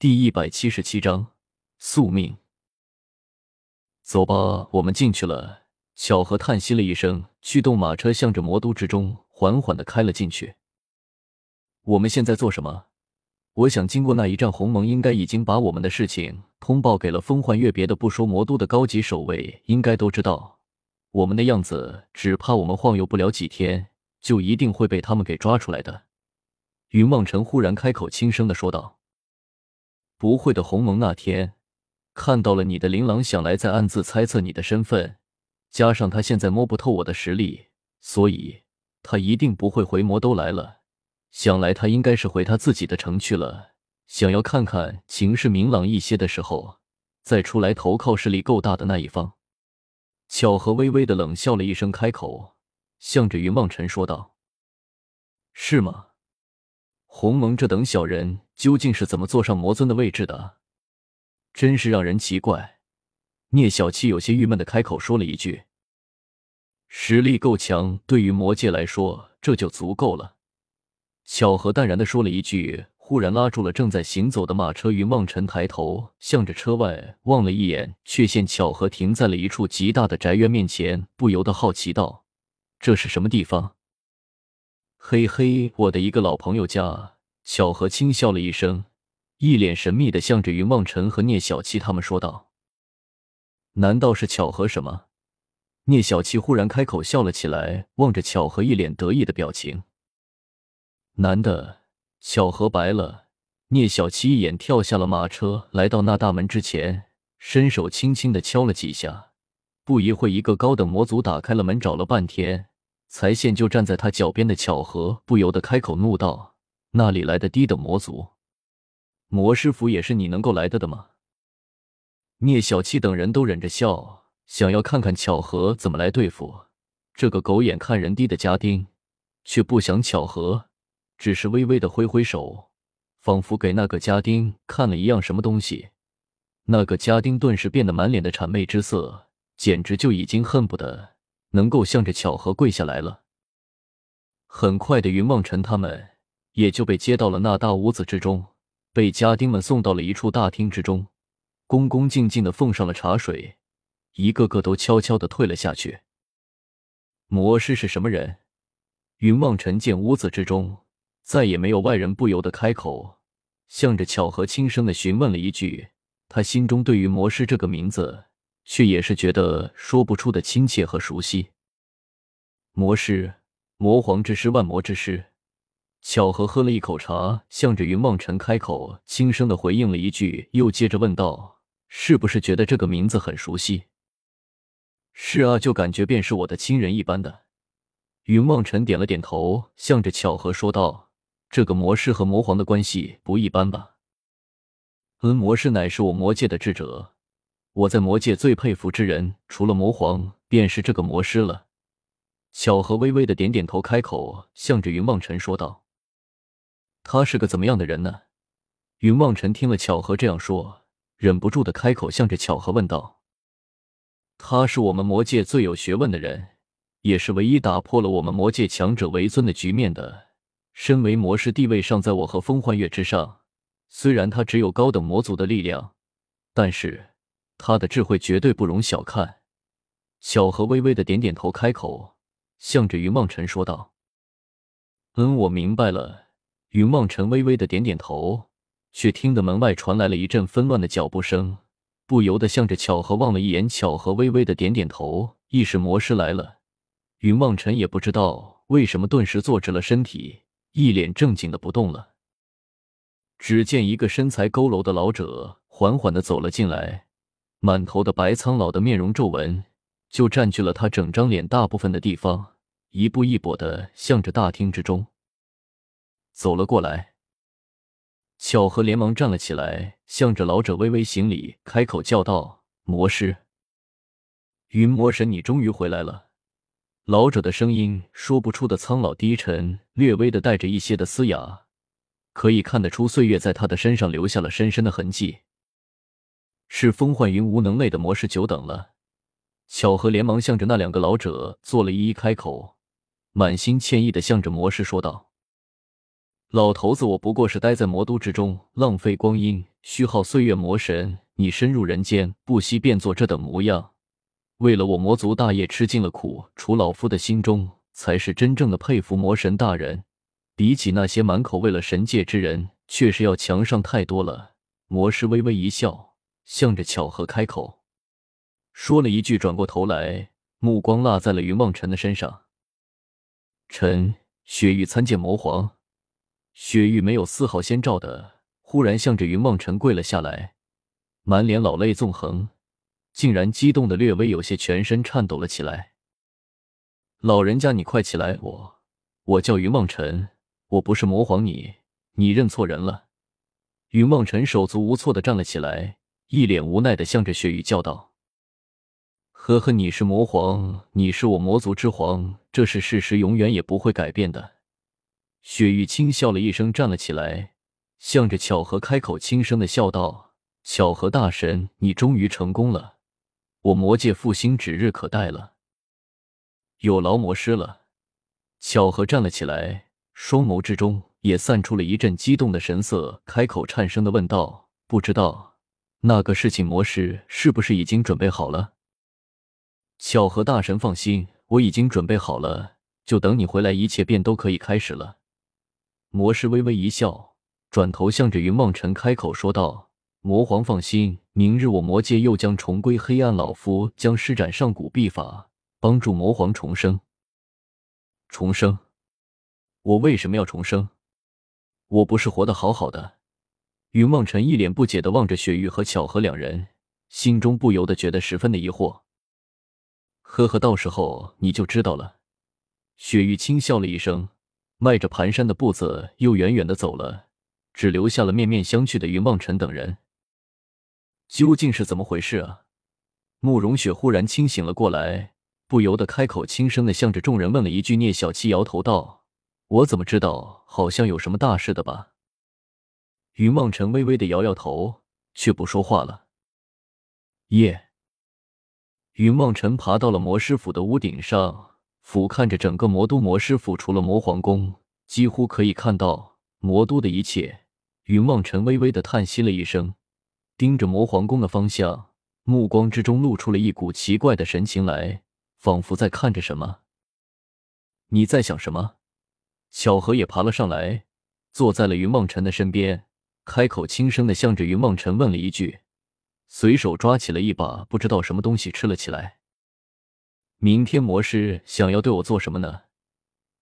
第一百七十七章宿命。走吧，我们进去了。巧合叹息了一声，驱动马车向着魔都之中缓缓的开了进去。我们现在做什么？我想，经过那一战，鸿蒙应该已经把我们的事情通报给了风幻月。别的不说，魔都的高级守卫应该都知道我们的样子，只怕我们晃悠不了几天，就一定会被他们给抓出来的。云望尘忽然开口，轻声的说道。不会的，鸿蒙那天看到了你的琳琅，想来在暗自猜测你的身份，加上他现在摸不透我的实力，所以他一定不会回魔都来了。想来他应该是回他自己的城去了，想要看看情势明朗一些的时候再出来投靠势力够大的那一方。巧合微微的冷笑了一声，开口，向着云望尘说道：“是吗？”鸿蒙这等小人究竟是怎么坐上魔尊的位置的？真是让人奇怪。聂小七有些郁闷的开口说了一句：“实力够强，对于魔界来说这就足够了。”巧合淡然的说了一句，忽然拉住了正在行走的马车。云望尘抬头向着车外望了一眼，却见巧合停在了一处极大的宅院面前，不由得好奇道：“这是什么地方？”嘿嘿，我的一个老朋友家。巧合轻笑了一声，一脸神秘的向着云望尘和聂小七他们说道：“难道是巧合什么？”聂小七忽然开口笑了起来，望着巧合，一脸得意的表情。男的，巧合白了。聂小七一眼跳下了马车，来到那大门之前，伸手轻轻的敲了几下。不一会，一个高等魔族打开了门，找了半天。才现就站在他脚边的巧合不由得开口怒道：“那里来的低等魔族？魔师府也是你能够来的的吗？”聂小七等人都忍着笑，想要看看巧合怎么来对付这个狗眼看人低的家丁，却不想巧合只是微微的挥挥手，仿佛给那个家丁看了一样什么东西。那个家丁顿时变得满脸的谄媚之色，简直就已经恨不得。能够向着巧合跪下来了。很快的，云望尘他们也就被接到了那大屋子之中，被家丁们送到了一处大厅之中，恭恭敬敬的奉上了茶水，一个个都悄悄的退了下去。魔师是什么人？云望尘见屋子之中再也没有外人，不由得开口，向着巧合轻声的询问了一句。他心中对于魔师这个名字。却也是觉得说不出的亲切和熟悉。魔师，魔皇之师，万魔之师。巧合喝了一口茶，向着云望尘开口，轻声的回应了一句，又接着问道：“是不是觉得这个名字很熟悉？”“是啊，就感觉便是我的亲人一般的。”云望尘点了点头，向着巧合说道：“这个魔师和魔皇的关系不一般吧？”“嗯，魔师乃是我魔界的智者。”我在魔界最佩服之人，除了魔皇，便是这个魔师了。巧合微微的点点头，开口向着云望尘说道：“他是个怎么样的人呢？”云望尘听了巧合这样说，忍不住的开口向着巧合问道：“他是我们魔界最有学问的人，也是唯一打破了我们魔界强者为尊的局面的。身为魔师，地位尚在我和风幻月之上。虽然他只有高等魔族的力量，但是……”他的智慧绝对不容小看。巧合微微的点点头，开口向着云望尘说道：“嗯，我明白了。”云望尘微微的点点头，却听得门外传来了一阵纷乱的脚步声，不由得向着巧合望了一眼。巧合微微的点点头，意识魔师来了。云望尘也不知道为什么，顿时坐直了身体，一脸正经的不动了。只见一个身材佝偻的老者缓缓的走了进来。满头的白，苍老的面容皱纹就占据了他整张脸大部分的地方，一步一跛的向着大厅之中走了过来。巧合连忙站了起来，向着老者微微行礼，开口叫道：“魔师，云魔神，你终于回来了。”老者的声音说不出的苍老低沉，略微的带着一些的嘶哑，可以看得出岁月在他的身上留下了深深的痕迹。是风幻云无能类的魔师久等了，巧合连忙向着那两个老者做了一一开口，满心歉意的向着魔师说道：“老头子，我不过是待在魔都之中，浪费光阴，虚耗岁月。魔神，你深入人间，不惜变作这等模样，为了我魔族大业吃尽了苦。除老夫的心中，才是真正的佩服魔神大人。比起那些满口为了神界之人，确实要强上太多了。魔师微微一笑，向着巧合开口，说了一句，转过头来，目光落在了云梦辰的身上。臣雪域参见魔皇。雪域没有丝毫先兆的，忽然向着云梦辰跪了下来，满脸老泪纵横，竟然激动的略微有些全身颤抖了起来。老人家，你快起来！我，我叫云梦辰，我不是魔皇，你，你认错人了。云梦辰手足无措的站了起来，一脸无奈的向着雪域叫道：“呵呵，你是魔皇，你是我魔族之皇，这是事实，永远也不会改变的。”雪域轻笑了一声，站了起来，向着巧合开口，轻声的笑道：“巧合大神，你终于成功了，我魔界复兴指日可待了。有劳魔师了。”巧合站了起来，双眸之中也散出了一阵激动的神色，开口颤声的问道：“不知道那个事情，模式是不是已经准备好了？”巧合大神放心，我已经准备好了，就等你回来，一切便都可以开始了。魔师微微一笑，转头向着云梦辰开口说道：“魔皇放心，明日我魔界又将重归黑暗。老夫将施展上古秘法，帮助魔皇重生。重生？我为什么要重生？我不是活得好好的？”云梦辰一脸不解的望着雪玉和巧合两人，心中不由得觉得十分的疑惑。呵呵，到时候你就知道了。雪玉轻笑了一声。迈着蹒跚的步子，又远远的走了，只留下了面面相觑的云望尘等人。究竟是怎么回事啊？慕容雪忽然清醒了过来，不由得开口，轻声的向着众人问了一句。聂小七摇头道：“我怎么知道？好像有什么大事的吧？”云望尘微微的摇摇头，却不说话了。夜，云望尘爬到了魔师府的屋顶上。俯瞰着整个魔都魔师府，除了魔皇宫，几乎可以看到魔都的一切。云望尘微微的叹息了一声，盯着魔皇宫的方向，目光之中露出了一股奇怪的神情来，仿佛在看着什么。你在想什么？巧合也爬了上来，坐在了云望尘的身边，开口轻声的向着云望尘问了一句，随手抓起了一把不知道什么东西吃了起来。明天魔师想要对我做什么呢？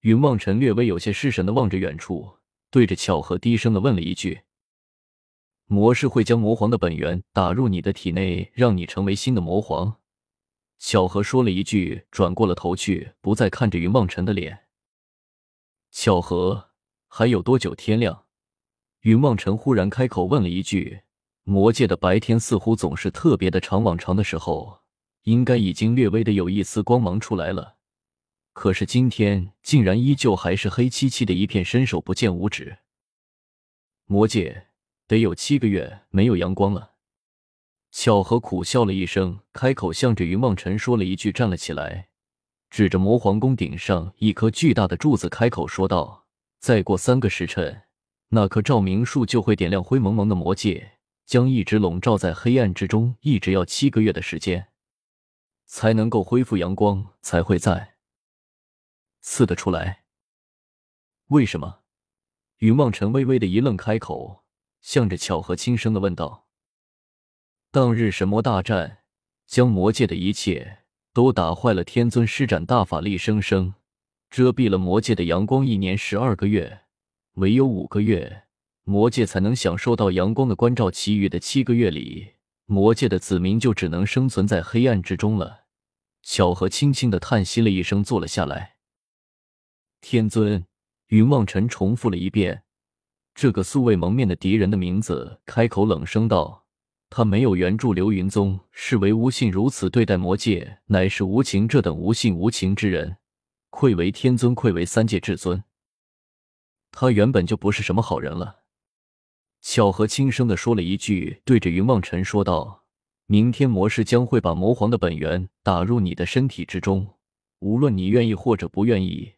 云望尘略微有些失神的望着远处，对着巧合低声的问了一句：“魔师会将魔皇的本源打入你的体内，让你成为新的魔皇。”巧合说了一句，转过了头去，不再看着云望尘的脸。巧合，还有多久天亮？云望尘忽然开口问了一句：“魔界的白天似乎总是特别的长，往常的时候。”应该已经略微的有一丝光芒出来了，可是今天竟然依旧还是黑漆漆的一片，伸手不见五指。魔界得有七个月没有阳光了。巧合苦笑了一声，开口向着云梦辰说了一句，站了起来，指着魔皇宫顶上一颗巨大的柱子，开口说道：“再过三个时辰，那棵照明树就会点亮，灰蒙蒙的魔界将一直笼罩在黑暗之中，一直要七个月的时间。”才能够恢复阳光，才会在刺得出来。为什么？云望尘微微的一愣，开口，向着巧合轻声的问道：“当日神魔大战，将魔界的一切都打坏了。天尊施展大法力，生生遮蔽了魔界的阳光。一年十二个月，唯有五个月，魔界才能享受到阳光的关照。其余的七个月里，魔界的子民就只能生存在黑暗之中了。巧合轻轻的叹息了一声，坐了下来。天尊，云望尘重复了一遍这个素未谋面的敌人的名字，开口冷声道：“他没有援助流云宗，视为无信，如此对待魔界，乃是无情。这等无信无情之人，愧为天尊，愧为三界至尊。他原本就不是什么好人了。”巧合轻声的说了一句，对着云望尘说道。明天魔师将会把魔皇的本源打入你的身体之中，无论你愿意或者不愿意，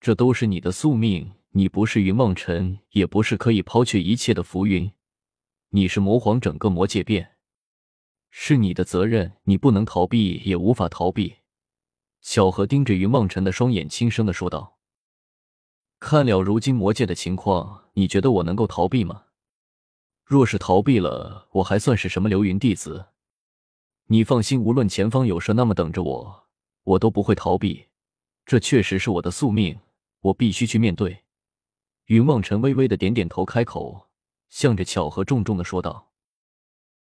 这都是你的宿命。你不是云梦尘，也不是可以抛却一切的浮云，你是魔皇整个魔界变，是你的责任，你不能逃避，也无法逃避。小何盯着云梦尘的双眼，轻声的说道：“看了如今魔界的情况，你觉得我能够逃避吗？若是逃避了，我还算是什么流云弟子？你放心，无论前方有什么等着我，我都不会逃避。这确实是我的宿命，我必须去面对。”云梦尘微微的点点头，开口，向着巧合重重的说道。